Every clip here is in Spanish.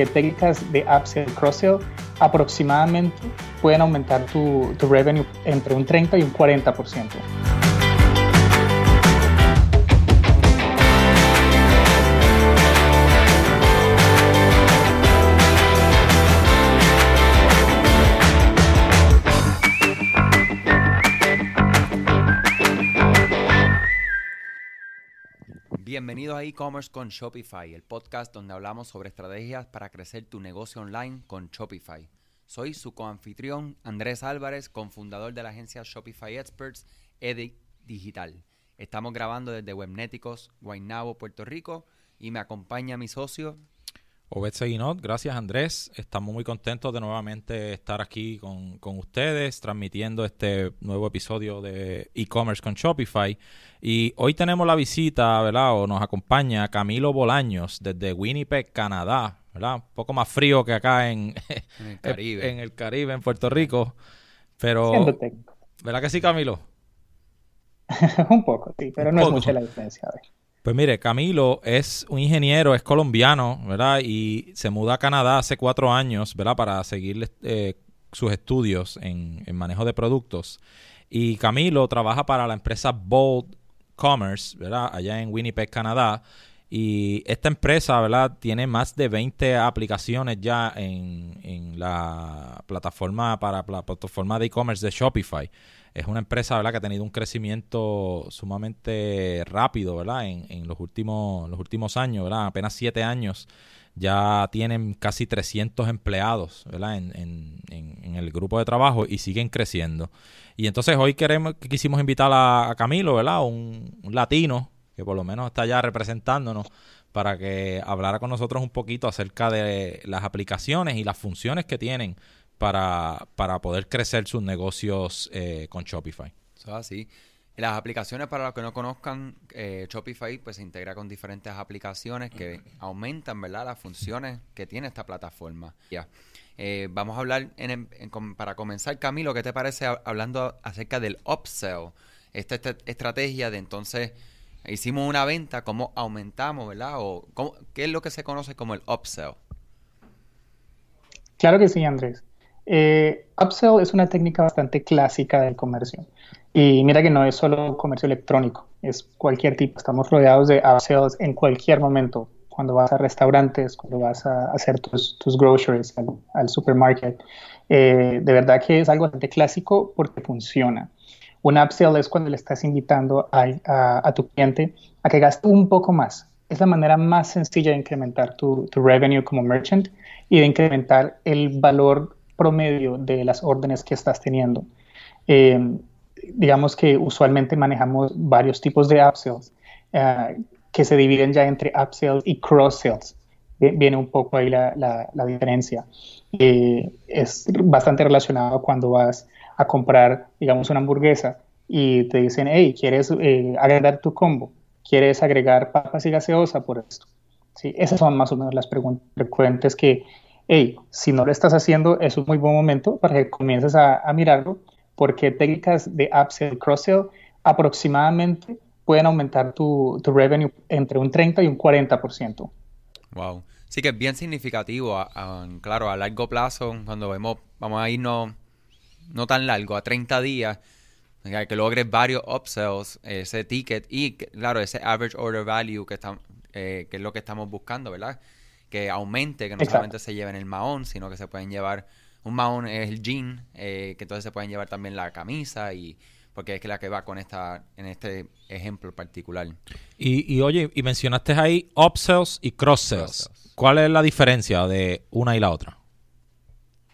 porque técnicas de upsell cross-sell aproximadamente pueden aumentar tu, tu revenue entre un 30 y un 40%. Bienvenidos a e-commerce con Shopify, el podcast donde hablamos sobre estrategias para crecer tu negocio online con Shopify. Soy su coanfitrión Andrés Álvarez, cofundador de la agencia Shopify Experts Edit Digital. Estamos grabando desde Webnéticos, Guaynabo, Puerto Rico, y me acompaña mi socio Obed Seguinot, gracias Andrés. Estamos muy contentos de nuevamente estar aquí con, con ustedes, transmitiendo este nuevo episodio de e-commerce con Shopify. Y hoy tenemos la visita, ¿verdad? O nos acompaña Camilo Bolaños desde Winnipeg, Canadá, ¿verdad? Un poco más frío que acá en, en el Caribe. en, el Caribe, en Puerto Rico. Pero, ¿verdad que sí, Camilo? Un poco, sí, pero no es mucha la diferencia. A ver. Pues mire, Camilo es un ingeniero, es colombiano, ¿verdad? Y se muda a Canadá hace cuatro años, ¿verdad? Para seguir eh, sus estudios en, manejo de productos. Y Camilo trabaja para la empresa Bold Commerce, ¿verdad? Allá en Winnipeg, Canadá. Y esta empresa, ¿verdad? Tiene más de 20 aplicaciones ya en, en la plataforma para la plataforma de e-commerce de Shopify es una empresa ¿verdad? que ha tenido un crecimiento sumamente rápido ¿verdad? En, los, últimos, los últimos años, ¿verdad? apenas siete años, ya tienen casi 300 empleados ¿verdad? En, el grupo de trabajo y siguen creciendo. Y entonces hoy queremos, quisimos invitar a, Camilo, ¿verdad? Un latino que por lo menos está ya representándonos para que hablara con nosotros un poquito acerca de las aplicaciones y las funciones que tienen para, para poder crecer sus negocios eh, con Shopify. Así. Las aplicaciones, para los que no conozcan, eh, Shopify pues se integra con diferentes aplicaciones que aumentan, ¿verdad?, las funciones que tiene esta plataforma. Ya. Eh, vamos a hablar, en, para comenzar, Camilo, ¿qué te parece hablando acerca del upsell? Esta, estrategia de entonces, hicimos una venta, ¿cómo aumentamos, ¿verdad? O ¿Qué es lo que se conoce como el upsell? Claro que sí, Andrés. Eh, upsell es una técnica bastante clásica del comercio. Y mira que no es solo comercio electrónico, es cualquier tipo. Estamos rodeados de upsells en cualquier momento. Cuando vas a restaurantes, cuando vas a hacer tus, groceries al, supermarket. Eh, de verdad que es algo bastante clásico porque funciona. Un upsell es cuando le estás invitando a, a, tu cliente a que gaste un poco más. Es la manera más sencilla de incrementar tu, tu revenue como merchant y de incrementar el valor promedio de las órdenes que estás teniendo. Eh, digamos que usualmente manejamos varios tipos de upsells uh, que se dividen ya entre upsells y cross-sells. Viene un poco ahí la, la, diferencia. Eh, es bastante relacionado cuando vas a comprar, digamos, una hamburguesa y te dicen, hey, ¿quieres eh, agregar tu combo? ¿Quieres agregar papas y gaseosa por esto? ¿Sí? Esas son más o menos las preguntas frecuentes que, hey, si no lo estás haciendo, es un muy buen momento para que comiences a, mirarlo, porque técnicas de upsell cross-sell aproximadamente pueden aumentar tu, revenue entre un 30 y un 40%. Wow. Sí que es bien significativo, claro, a largo plazo, cuando vemos, vamos a irnos no tan largo, a 30 días, que logres varios upsells, ese ticket y, claro, ese average order value que, está, eh, que es lo que estamos buscando, ¿verdad? que aumente, que no solamente se lleven el mahón, sino que se pueden llevar, un mahón es el jean, eh, que entonces se pueden llevar también la camisa y porque es que la que va con esta, en este ejemplo particular. Y, y oye, y mencionaste ahí upsells y cross-sells. ¿Cuál es la diferencia de una y la otra?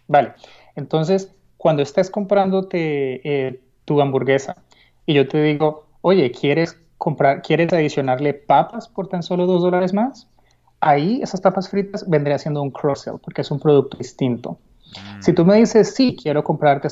Vale, entonces cuando estés comprándote eh, tu hamburguesa y yo te digo, oye, ¿quieres comprar, quieres adicionarle papas por tan solo dos dólares más? ahí esas papas fritas vendría siendo un cross-sell porque es un producto distinto. Mm. Si tú me dices, sí, quiero comprarte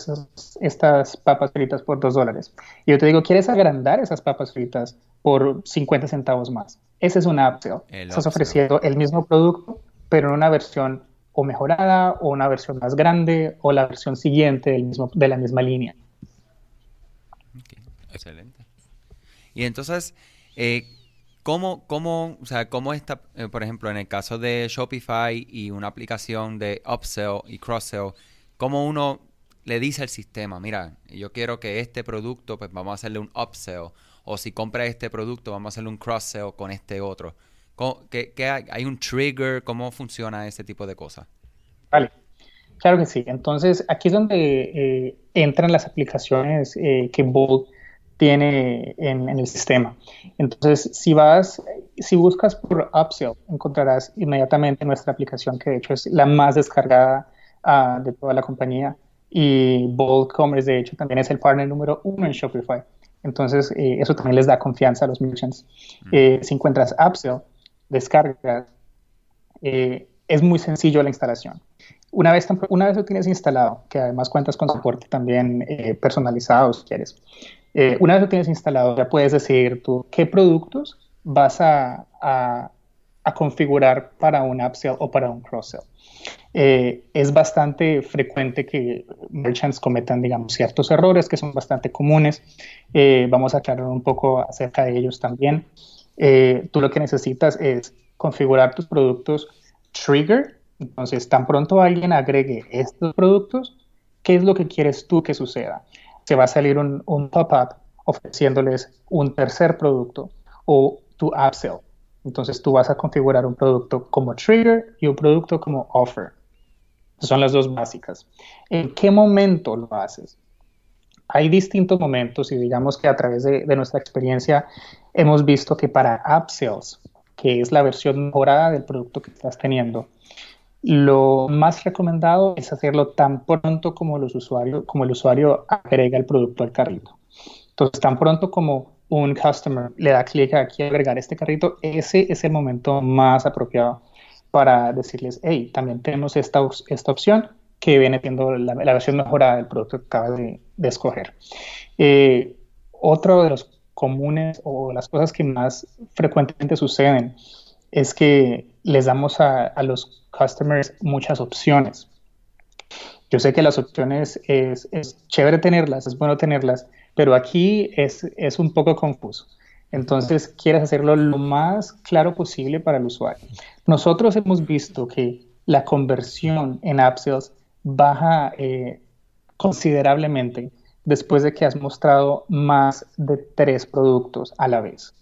estas papas fritas por dos dólares, y yo te digo, ¿quieres agrandar esas papas fritas por 50 centavos más? Ese es un upsell. Estás ofreciendo el mismo producto, pero en una versión o mejorada, o una versión más grande, o la versión siguiente del mismo, de la misma línea. Excelente. Y entonces, eh, ¿Cómo, cómo, o sea, cómo está, eh, por ejemplo, en el caso de Shopify y una aplicación de upsell y cross-sell, cómo uno le dice al sistema, mira, yo quiero que este producto, pues vamos a hacerle un upsell, o si compra este producto, vamos a hacerle un cross-sell con este otro. ¿Qué, hay? ¿Hay un trigger? ¿Cómo funciona ese tipo de cosas? Vale, claro que sí. Entonces, aquí es donde eh, entran las aplicaciones eh, que Bolt tiene en, el sistema. Entonces, si vas, si buscas por Upsell, encontrarás inmediatamente nuestra aplicación, que de hecho es la más descargada ah, de toda la compañía. Y Bold Commerce, de hecho, también es el partner número uno en Shopify. Entonces, eh, eso también les da confianza a los merchants. Mm. Eh, si encuentras Upsell, descargas, eh, es muy sencillo la instalación. Una vez, una vez lo tienes instalado, que además cuentas con soporte también personalizado si quieres, eh, una vez lo tienes instalado, ya puedes decidir tú qué productos vas a, configurar para un upsell o para un cross-sell. Eh, es bastante frecuente que merchants cometan, digamos, ciertos errores que son bastante comunes. Eh, vamos a aclarar un poco acerca de ellos también. Tú lo que necesitas es configurar tus productos trigger. Entonces, tan pronto alguien agregue estos productos, ¿qué es lo que quieres tú que suceda? se va a salir un, pop-up ofreciéndoles un tercer producto o tu upsell. Entonces tú vas a configurar un producto como trigger y un producto como offer. son las dos básicas. ¿En qué momento lo haces? Hay distintos momentos y digamos que a través de nuestra experiencia hemos visto que para upsells, que es la versión mejorada del producto que estás teniendo, lo más recomendado es hacerlo tan pronto como, los usuarios, como el usuario agrega el producto al carrito. Entonces, tan pronto como un customer le da clic aquí a agregar este carrito, ese es el momento más apropiado para decirles, hey, también tenemos esta, esta opción que viene siendo la, versión mejorada del producto que acabas de, escoger. Eh, otro de los comunes o las cosas que más frecuentemente suceden es que les damos a, los customers muchas opciones. Yo sé que las opciones es, chévere tenerlas, es bueno tenerlas, pero aquí es, es un poco confuso. Entonces, quieres hacerlo lo más claro posible para el usuario. Nosotros hemos visto que la conversión en upsells baja eh, considerablemente después de que has mostrado más de tres productos a la vez.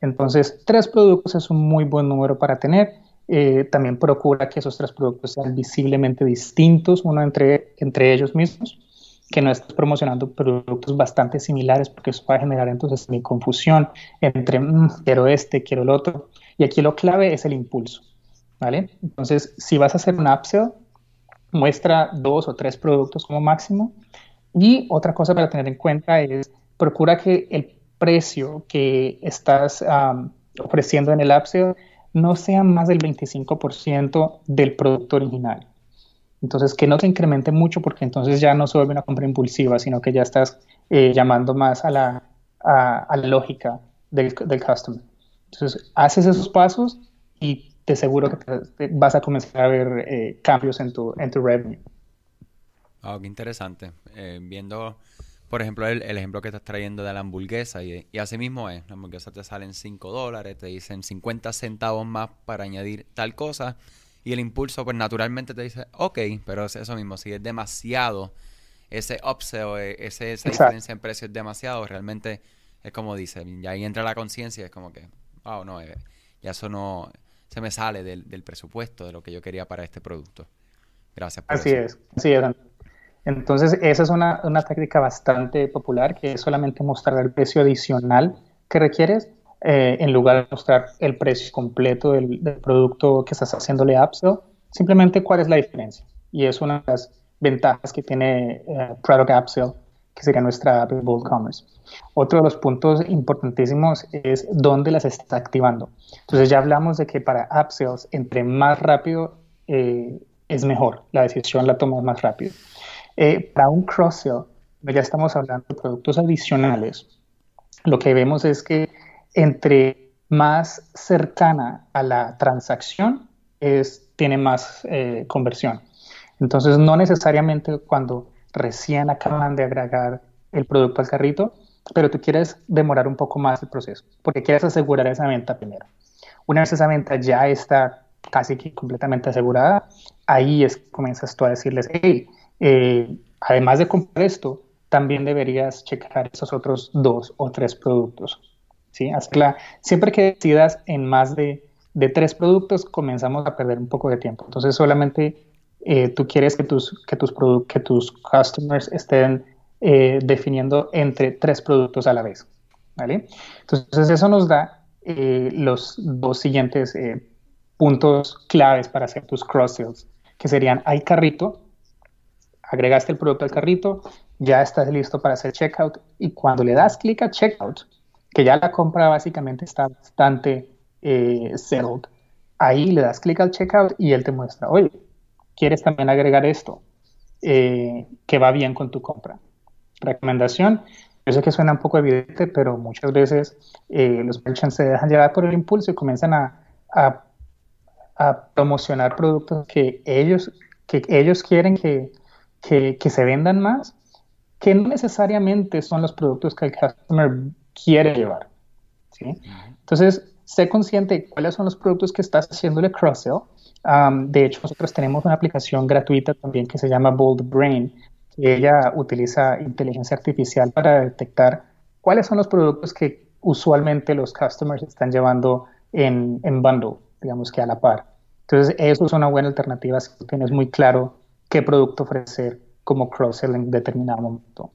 Entonces, tres productos es un muy buen número para tener. Eh, también procura que esos tres productos sean visiblemente distintos uno entre, entre ellos mismos, que no estés promocionando productos bastante similares porque eso va a generar entonces mi confusión entre mm, quiero este, quiero el otro. Y aquí lo clave es el impulso. ¿vale? Entonces, si vas a hacer un upsell, muestra dos o tres productos como máximo. Y otra cosa para tener en cuenta es procura que el precio que estás ofreciendo en el upsell no sea más del 25% del producto original. Entonces, que no te incremente mucho porque entonces ya no se vuelve una compra impulsiva, sino que ya estás eh, llamando más a la, lógica del, customer. Entonces, haces esos pasos y te aseguro que vas a comenzar a ver eh, cambios en tu, en tu revenue. Oh, qué interesante. Eh, viendo por ejemplo, el, ejemplo que estás trayendo de la hamburguesa, y, y así mismo es, la hamburguesa te salen 5 dólares, te dicen 50 centavos más para añadir tal cosa, y el impulso, pues naturalmente te dice, ok, pero es eso mismo, si es demasiado, ese upsell, eh, ese, esa diferencia en precio es demasiado, realmente es como dice, y ahí entra la conciencia, es como que, wow, no, eh, ya eso no, se me sale del, del, presupuesto de lo que yo quería para este producto. Gracias por Así es, así es. Entonces, esa es una, una, técnica bastante popular, que es solamente mostrar el precio adicional que requieres, eh, en lugar de mostrar el precio completo del, producto que estás haciéndole upsell, simplemente cuál es la diferencia. Y es una de las ventajas que tiene eh, Product Upsell, que sería nuestra app Bold Commerce. Otro de los puntos importantísimos es dónde las estás activando. Entonces ya hablamos de que para upsells, entre más rápido eh, es mejor, la decisión la tomas más rápido. Eh, para un cross-sell, ya estamos hablando de productos adicionales, lo que vemos es que entre más cercana a la transacción, es, tiene más eh, conversión. Entonces, no necesariamente cuando recién acaban de agregar el producto al carrito, pero tú quieres demorar un poco más el proceso, porque quieres asegurar esa venta primero. Una vez esa venta ya está casi que completamente asegurada, ahí es que comienzas tú a decirles, hey, eh, además de comprar esto, también deberías checar esos otros dos o tres productos. ¿sí? siempre que decidas en más de, de, tres productos, comenzamos a perder un poco de tiempo. Entonces, solamente eh, tú quieres que tus, que, tus que tus customers estén eh, definiendo entre tres productos a la vez. ¿vale? Entonces, eso nos da eh, los dos siguientes puntos claves para hacer tus cross-sales, que serían, hay carrito, agregaste el producto al carrito, ya estás listo para hacer checkout y cuando le das clic a checkout, que ya la compra básicamente está bastante eh, settled, ahí le das clic al checkout y él te muestra, oye, ¿quieres también agregar esto? Eh, que va bien con tu compra. Recomendación, yo sé que suena un poco evidente, pero muchas veces eh, los merchants se dejan llevar por el impulso y comienzan a, a, promocionar productos que ellos, que ellos quieren que, que, que se vendan más que no necesariamente son los productos que el customer quiere llevar. ¿sí? Entonces, sé consciente de cuáles son los productos que estás haciéndole cross-sell. Um, de hecho, nosotros tenemos una aplicación gratuita también que se llama Bold Brain, que ella utiliza inteligencia artificial para detectar cuáles son los productos que usualmente los customers están llevando en, en bundle, digamos que a la par. Entonces, eso es una buena alternativa si tienes muy claro qué producto ofrecer como cross-sell en determinado momento.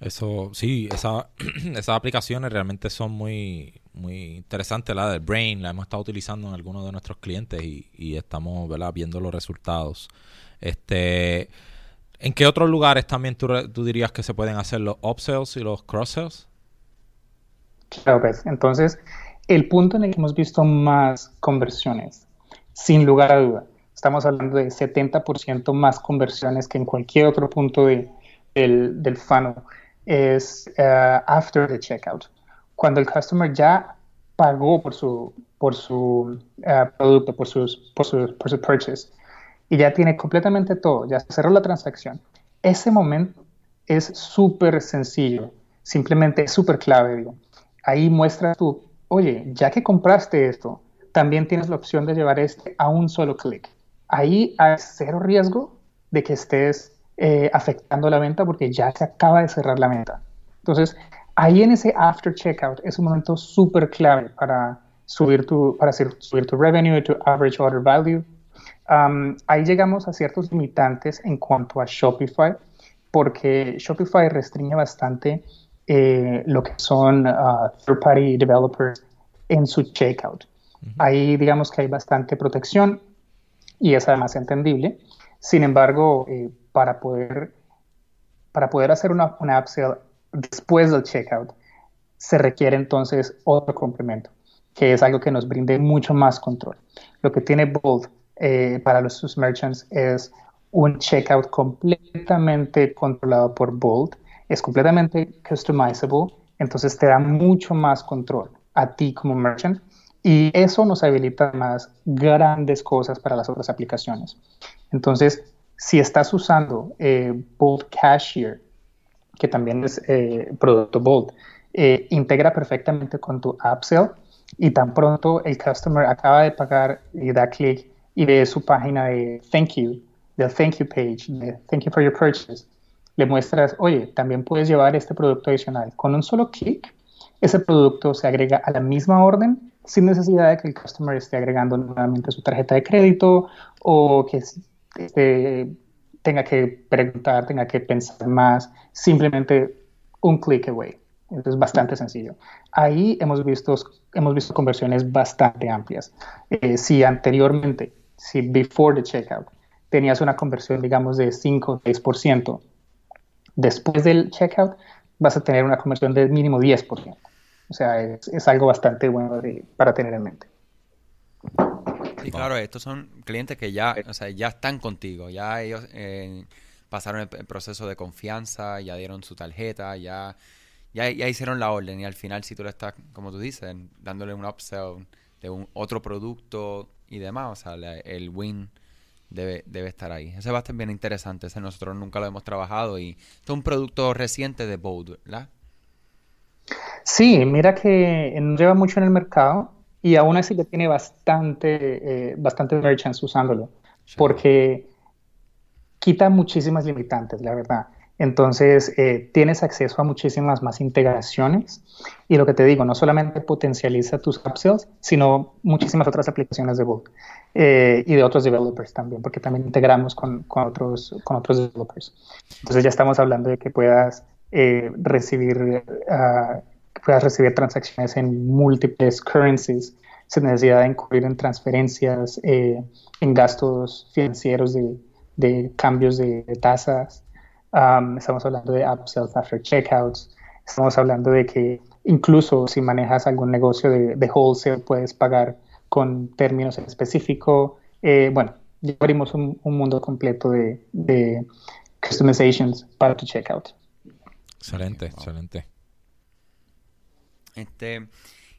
Eso, sí, esa, esas aplicaciones realmente son muy, muy interesantes. La del Brain la hemos estado utilizando en algunos de nuestros clientes y, estamos viendo los resultados. Este, ¿En qué otros lugares también tú, dirías que se pueden hacer los upsells y los cross-sells? Claro, pues. Entonces, el punto en el que hemos visto más conversiones, sin lugar a duda, estamos hablando de 70% más conversiones que en cualquier otro punto del, del funnel, es uh, after the checkout. Cuando el customer ya pagó por su, por su uh, producto, por, sus, por, su, por su purchase, y ya tiene completamente todo, ya cerró la transacción, ese momento es súper sencillo, simplemente es súper clave. Digo. Ahí muestras tú, oye, ya que compraste esto, también tienes la opción de llevar este a un solo clic ahí hay cero riesgo de que estés eh, afectando la venta porque ya se acaba de cerrar la venta. Entonces, ahí en ese after checkout es un momento súper clave para subir tu, para subir tu revenue, tu average order value. Um, ahí llegamos a ciertos limitantes en cuanto a Shopify, porque Shopify restringe bastante eh, lo que son uh, third-party developers en su checkout. Ahí digamos que hay bastante protección y es además entendible. Sin embargo, eh, para, poder, para poder hacer una, una upsell después del checkout, se requiere entonces otro complemento, que es algo que nos brinde mucho más control. Lo que tiene Bold eh, para los sus merchants es un checkout completamente controlado por Bold, es completamente customizable, entonces te da mucho más control a ti como merchant y eso nos habilita más grandes cosas para las otras aplicaciones. Entonces, si estás usando eh, Bold Cashier, que también es eh, producto Bold, eh, integra perfectamente con tu upsell y tan pronto el customer acaba de pagar y da clic y ve su página de thank you, del thank you page, de thank you for your purchase, le muestras, oye, también puedes llevar este producto adicional. Con un solo clic, ese producto se agrega a la misma orden sin necesidad de que el customer esté agregando nuevamente su tarjeta de crédito o que este, tenga que preguntar, tenga que pensar más, simplemente un click away. es bastante sencillo. Ahí hemos visto, hemos visto conversiones bastante amplias. Eh, si anteriormente, si before the checkout, tenías una conversión, digamos, de 5 o 6%, después del checkout vas a tener una conversión de mínimo 10%. O sea, es, algo bastante bueno para tener en mente. Y claro, estos son clientes que ya, o sea, ya están contigo, ya ellos eh, pasaron el, proceso de confianza, ya dieron su tarjeta, ya, ya, hicieron la orden y al final si tú le estás, como tú dices, dándole un upsell de un otro producto y demás, o sea, el win debe, debe estar ahí. Ese va a estar bien interesante. Ese nosotros nunca lo hemos trabajado y es un producto reciente de Bold, ¿verdad? Sí, mira que no lleva mucho en el mercado y aún así ya tiene bastante, eh, bastante merchants usándolo, porque quita muchísimas limitantes, la verdad. Entonces, eh, tienes acceso a muchísimas más integraciones y lo que te digo, no solamente potencializa tus upsells, sino muchísimas otras aplicaciones de Book eh, y de otros developers también, porque también integramos con, con, otros, con otros developers. Entonces, ya estamos hablando de que puedas eh, recibir, uh, puedas recibir transacciones en múltiples currencies sin necesidad de incurrir en transferencias, en gastos financieros de, de cambios de tasas estamos hablando de upsells after checkouts. Estamos hablando de que incluso si manejas algún negocio de, wholesale puedes pagar con términos en específico. Eh, bueno, ya abrimos un, mundo completo de, de, customizations para tu checkout. Excelente, excelente. Este,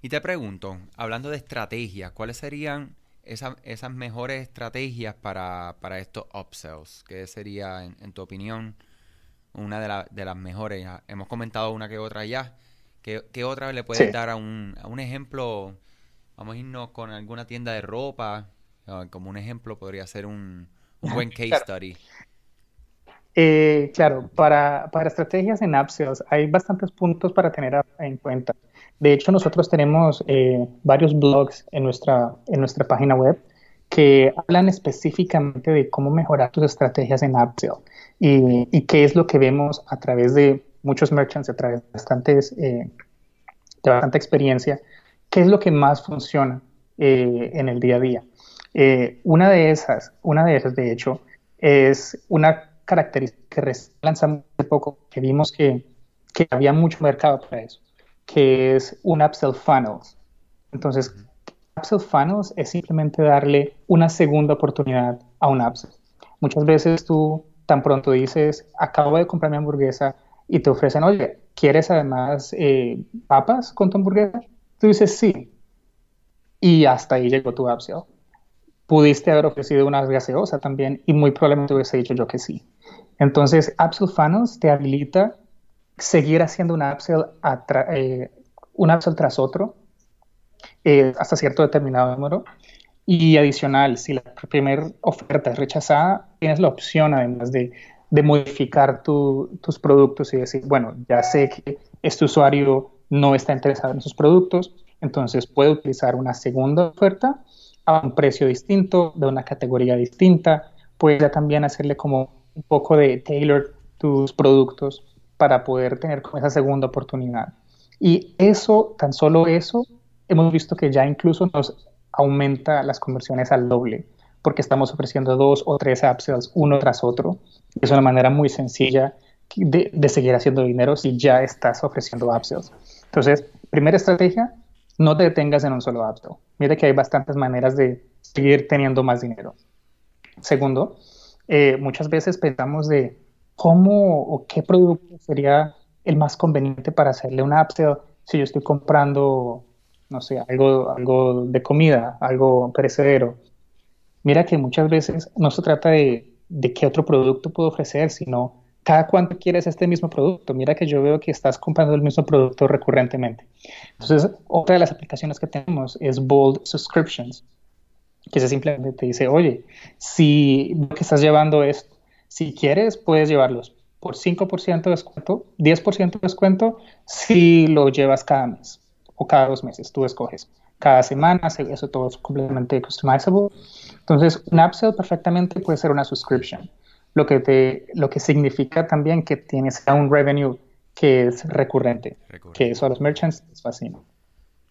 y te pregunto, hablando de estrategias, ¿cuáles serían esas, esas mejores estrategias para, para estos upsells? ¿Qué sería, en tu opinión, una de, las mejores. Hemos comentado una que otra ya. ¿Qué, otra le puedes dar a un, a un ejemplo? Vamos a irnos con alguna tienda de ropa. Como un ejemplo podría ser un, buen case study. Eh, claro, para, para, estrategias en upsells hay bastantes puntos para tener en cuenta. De hecho, nosotros tenemos eh, varios blogs en nuestra, en nuestra página web que hablan específicamente de cómo mejorar tus estrategias en upsell y, qué es lo que vemos a través de muchos merchants, a través de, bastantes, eh, de bastante experiencia, qué es lo que más funciona eh, en el día a día. Una de esas, una de esas de hecho, es una característica que lanzamos hace poco, que vimos que, que había mucho mercado para eso, que es un upsell funnels. Entonces, upsell funnels es simplemente darle una segunda oportunidad a un upsell. Muchas veces tú tan pronto dices, acabo de comprar mi hamburguesa y te ofrecen, oye, ¿quieres además eh, papas con tu hamburguesa? Tú dices sí. Y hasta ahí llegó tu upsell. Pudiste haber ofrecido una gaseosa también y muy probablemente hubiese dicho yo que sí. Entonces, Upsell Funnels te habilita seguir haciendo un upsell, eh, un upsell tras otro eh, hasta cierto determinado número y adicional, si la primera oferta es rechazada, tienes la opción además de, de modificar tus productos y decir, bueno, ya sé que este usuario no está interesado en esos productos, entonces puede utilizar una segunda oferta a un precio distinto, de una categoría distinta, puede también hacerle como un poco de tailor tus productos para poder tener como esa segunda oportunidad. Y eso, tan solo eso, hemos visto que ya incluso nos aumenta las conversiones al doble, porque estamos ofreciendo dos o tres upsells uno tras otro. Es una manera muy sencilla de, seguir haciendo dinero si ya estás ofreciendo upsells. Entonces, primera estrategia, no te detengas en un solo upsell. Mira que hay bastantes maneras de seguir teniendo más dinero. Segundo, eh, muchas veces pensamos de cómo o qué producto sería el más conveniente para hacerle un upsell si yo estoy comprando no sé, algo, algo de comida, algo perecedero. Mira que muchas veces no se trata de, de qué otro producto puedo ofrecer, sino cada cuánto quieres este mismo producto. Mira que yo veo que estás comprando el mismo producto recurrentemente. Entonces, otra de las aplicaciones que tenemos es Bold Subscriptions, que simplemente te dice, oye, si lo que estás llevando es, si quieres, puedes llevarlos por 5% de descuento, 10% de descuento si lo llevas cada mes o cada dos meses, tú escoges. Cada semana, eso todo es completamente customizable. Entonces, un upsell perfectamente puede ser una subscription, lo que, te, lo que significa también que tienes un revenue que es recurrente, que eso a los merchants les fascina.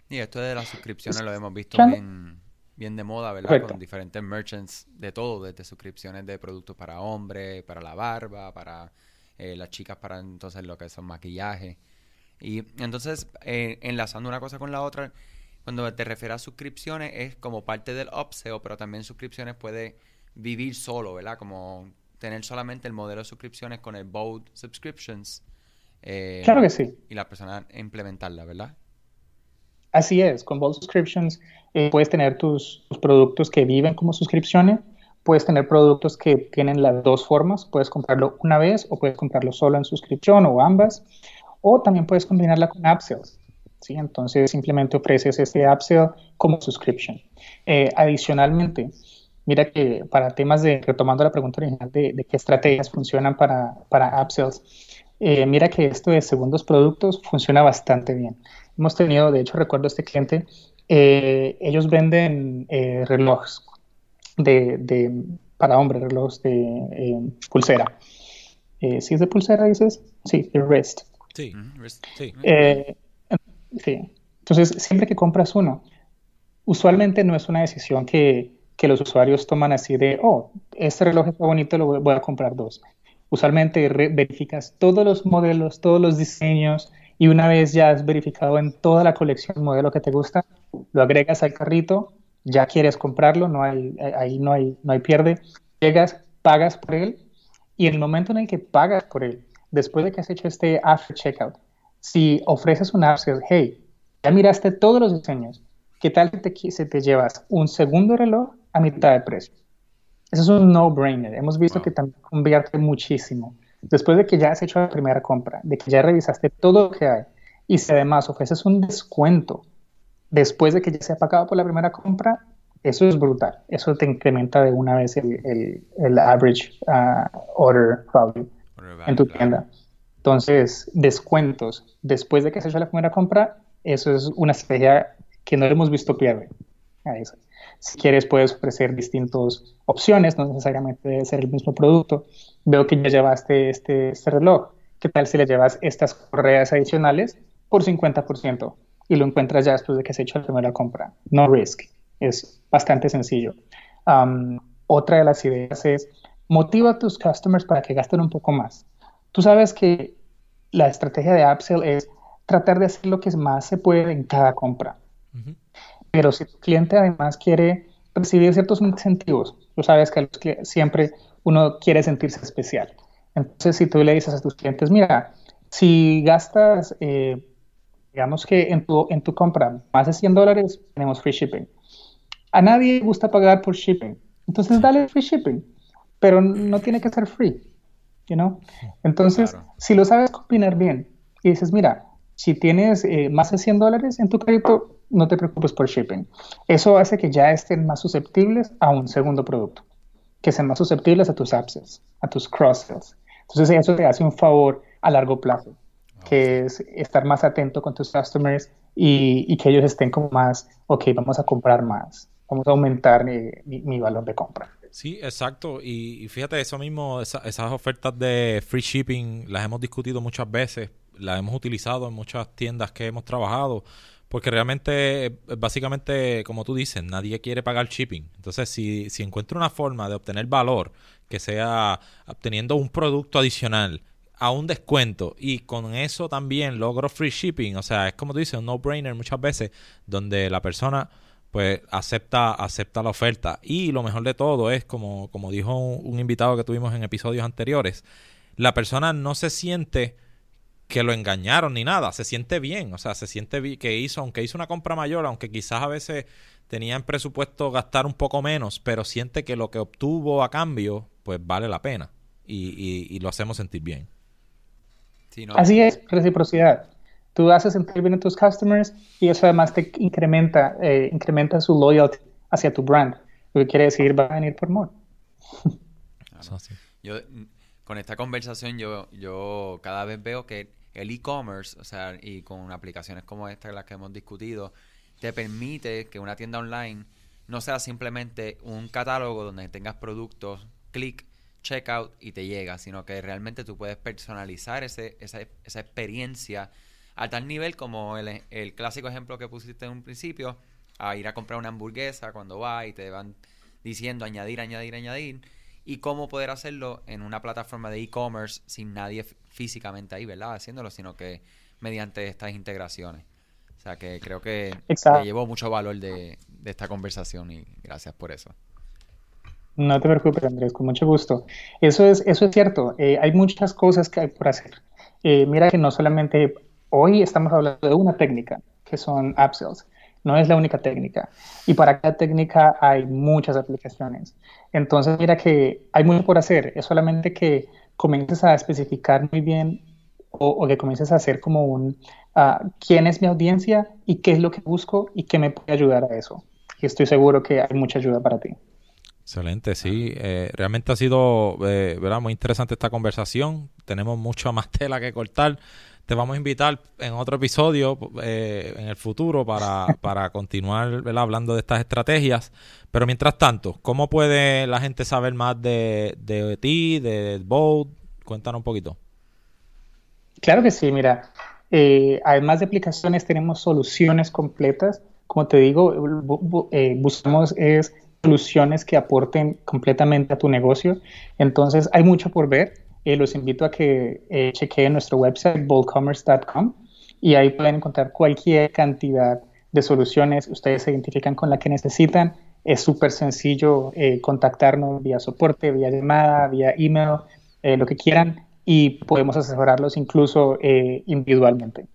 Y esto de las suscripciones lo hemos visto bien, bien de moda, ¿verdad? Con diferentes merchants de todo, desde suscripciones de productos para hombres, para la barba, para eh, las chicas, para entonces lo que son maquillaje. Y entonces, eh, enlazando una cosa con la otra, cuando te refieres a suscripciones, es como parte del upsell, pero también suscripciones puede vivir solo, ¿verdad? Como tener solamente el modelo de suscripciones con el Bold Subscriptions. Eh, claro que sí. Y la persona implementarla, ¿verdad? Así es, con Bold Subscriptions eh, puedes tener tus, productos que viven como suscripciones, puedes tener productos que tienen las dos formas. Puedes comprarlo una vez o puedes comprarlo solo en suscripción o ambas. O también puedes combinarla con upsells. ¿sí? Entonces simplemente ofreces este upsell como subscription. Eh, adicionalmente, mira que para temas de, retomando la pregunta original de, qué estrategias funcionan para, para upsells, eh, mira que esto de segundos productos funciona bastante bien. Hemos tenido, de hecho recuerdo este cliente, eh, ellos venden relojes de, para hombres, relojes de pulsera. ¿Sí es de pulsera, dices? Sí, de wrist. Sí, sí. Sí. Entonces, siempre que compras uno, usualmente no es una decisión que, los usuarios toman así de, oh, este reloj está bonito, lo voy a comprar dos. Usualmente verificas todos los modelos, todos los diseños y una vez ya has verificado en toda la colección modelo que te gusta, lo agregas al carrito, ya quieres comprarlo, no hay, ahí no hay, no hay pierde, llegas, pagas por él y en el momento en el que pagas por él, después de que has hecho este after checkout, si ofreces un upsell, hey, ya miraste todos los diseños, ¿qué tal si te, llevas un segundo reloj a mitad de precio? Eso es un no-brainer. Hemos visto que también convierte muchísimo. Después de que ya has hecho la primera compra, de que ya revisaste todo lo que hay, y si además ofreces un descuento después de que ya se ha pagado por la primera compra, eso es brutal. Eso te incrementa de una vez el, el, average uh, order value en tu tienda. Entonces, descuentos después de que se hecho la primera compra, eso es una estrategia que no hemos visto pierde. Si quieres, puedes ofrecer distintas opciones, no necesariamente debe ser el mismo producto. Veo que ya llevaste este, este reloj. ¿Qué tal si le llevas estas correas adicionales por 50% y lo encuentras ya después de que se hecho la primera compra? No risk. Es bastante sencillo. otra de las ideas es motiva a tus customers para que gasten un poco más. Tú sabes que la estrategia de upsell es tratar de hacer lo que más se puede en cada compra. Pero si tu cliente además quiere recibir ciertos incentivos, tú sabes que, siempre uno quiere sentirse especial. Entonces, si tú le dices a tus clientes, mira, si gastas, eh, digamos que en tu, en tu compra más de 100 dólares, tenemos free shipping. A nadie le gusta pagar por shipping. Entonces, dale free shipping. Pero no tiene que ser free. Entonces, si lo sabes combinar bien y dices, mira, si tienes eh, más de 100 dólares en tu crédito, no te preocupes por shipping. Eso hace que ya estén más susceptibles a un segundo producto, que sean más susceptibles a tus upsells, a tus cross-sells. Entonces, eso te hace un favor a largo plazo, que es estar más atento con tus customers y, que ellos estén como más, ok, vamos a comprar más, vamos a aumentar mi valor de compra. Sí, exacto. Y, fíjate, eso mismo, esas ofertas de free shipping las hemos discutido muchas veces, las hemos utilizado en muchas tiendas que hemos trabajado, porque realmente, básicamente, como tú dices, nadie quiere pagar shipping. Entonces, si, si encuentro una forma de obtener valor, que sea obteniendo un producto adicional, a un descuento y con eso también logro free shipping. O sea, es como tú dices, un no-brainer muchas veces donde la persona pues acepta, acepta la oferta. Y lo mejor de todo es, como, como dijo un, invitado que tuvimos en episodios anteriores, la persona no se siente que lo engañaron ni nada, se siente bien, o sea, se siente que hizo, aunque hizo una compra mayor, aunque quizás a veces tenía en presupuesto gastar un poco menos, pero siente que lo que obtuvo a cambio, pues vale la pena y, y, lo hacemos sentir bien. Así es, reciprocidad tú haces sentir bien a tus customers y eso además te incrementa, eh, incrementa su loyalty hacia tu brand. Lo que quiere decir, va a venir por more. Yo, con esta conversación, yo, yo cada vez veo que el e-commerce, o sea, y con aplicaciones como esta, las que hemos discutido, te permite que una tienda online no sea simplemente un catálogo donde tengas productos, clic, checkout y te llega, sino que realmente tú puedes personalizar ese, esa, esa experiencia a tal nivel como el, el clásico ejemplo que pusiste en un principio, a ir a comprar una hamburguesa cuando va y te van diciendo añadir, añadir, añadir, y cómo poder hacerlo en una plataforma de e-commerce sin nadie físicamente ahí, ¿verdad? Haciéndolo, sino que mediante estas integraciones. O sea que creo que me llevó mucho valor de, esta conversación y gracias por eso. No te preocupes, Andrés, con mucho gusto. Eso es, eso es cierto. Eh, hay muchas cosas que hay por hacer. Eh, mira que no solamente Hoy estamos hablando de una técnica, que son upsells. no es la única técnica. Y para cada técnica hay muchas aplicaciones. Entonces, mira que hay mucho por hacer. Es solamente que comiences a especificar muy bien o, que comiences a hacer como un uh, quién es mi audiencia y qué es lo que busco y qué me puede ayudar a eso. Y estoy seguro que hay mucha ayuda para ti. Excelente, sí. Eh, realmente ha sido eh, ¿verdad? muy interesante esta conversación. Tenemos mucha más tela que cortar. Te vamos a invitar en otro episodio eh, en el futuro para, para continuar hablando de estas estrategias. Pero mientras tanto, ¿cómo puede la gente saber más de, de ti, de Bold? Cuéntanos un poquito. Claro que sí, mira. además de aplicaciones, tenemos soluciones completas. Como te digo, buscamos es soluciones que aporten completamente a tu negocio. Entonces, hay mucho por ver. Eh, los invito a que eh, chequeen nuestro website, boldcommerce.com, y ahí pueden encontrar cualquier cantidad de soluciones. Ustedes se identifican con la que necesitan. Es súper sencillo eh, contactarnos vía soporte, vía llamada, vía email, eh, lo que quieran, y podemos asesorarlos incluso individualmente.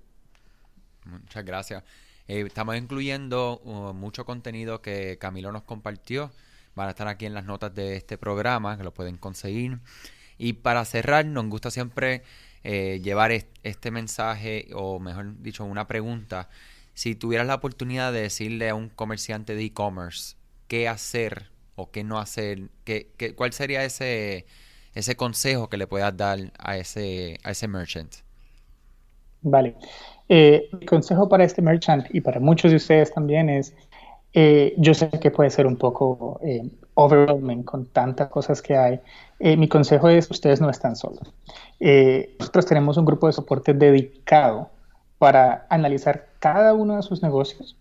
Muchas gracias. Eh, estamos incluyendo uh, mucho contenido que Camilo nos compartió. Van a estar aquí en las notas de este programa, que lo pueden conseguir. Y para cerrar, nos gusta siempre eh, llevar este mensaje, o mejor dicho, una pregunta. Si tuvieras la oportunidad de decirle a un comerciante de e-commerce qué hacer o qué no hacer, qué, ¿cuál sería ese, ese consejo que le puedas dar a ese, a ese merchant? Vale. Eh, consejo para este merchant y para muchos de ustedes también es, eh, yo sé que puede ser un poco eh, overwhelming con tantas cosas que hay. mi consejo es, ustedes no están solos. nosotros tenemos un grupo de soporte dedicado para analizar cada uno de sus negocios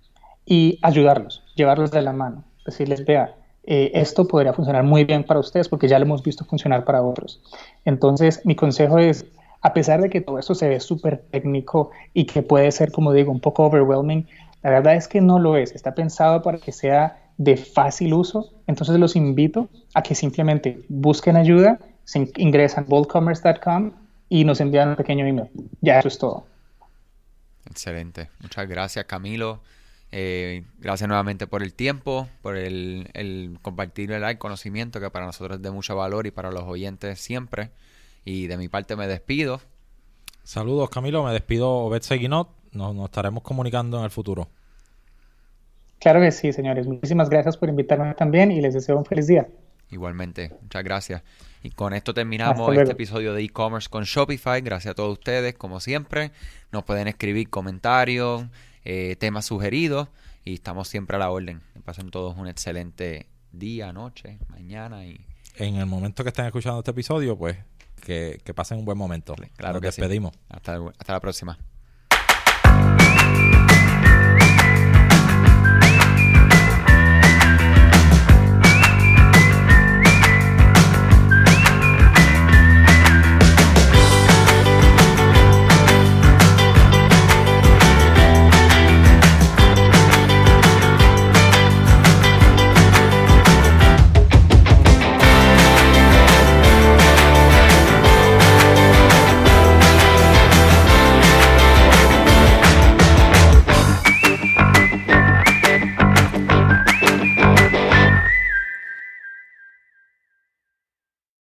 y ayudarlos, llevarlos de la mano, decirles, vea, esto podría funcionar muy bien para ustedes porque ya lo hemos visto funcionar para otros. Entonces, mi consejo es, a pesar de que todo esto se ve súper técnico y que puede ser, como digo, un poco overwhelming, la verdad es que no lo es. Está pensado para que sea de fácil uso. Entonces los invito a que simplemente busquen ayuda, se ingresan boldcommerce.com y nos envían un pequeño email. Ya eso es todo. Excelente. Muchas gracias, Camilo. Eh, gracias nuevamente por el tiempo, por el, el compartir el conocimiento que para nosotros es de mucho valor y para los oyentes siempre. Y de mi parte me despido. Saludos Camilo, me despido Obed Seguinot. Nos, nos estaremos comunicando en el futuro. Claro que sí, señores. Muchísimas gracias por invitarme también y les deseo un feliz día. Igualmente, muchas gracias. Y con esto terminamos este episodio de e-commerce con Shopify. Gracias a todos ustedes, como siempre. Nos pueden escribir comentarios, eh, temas sugeridos y estamos siempre a la orden. pasen todos un excelente día, noche, mañana y... En el momento que estén escuchando este episodio, pues que, pasen un buen momento. Claro Nos que despedimos. Hasta, hasta la próxima.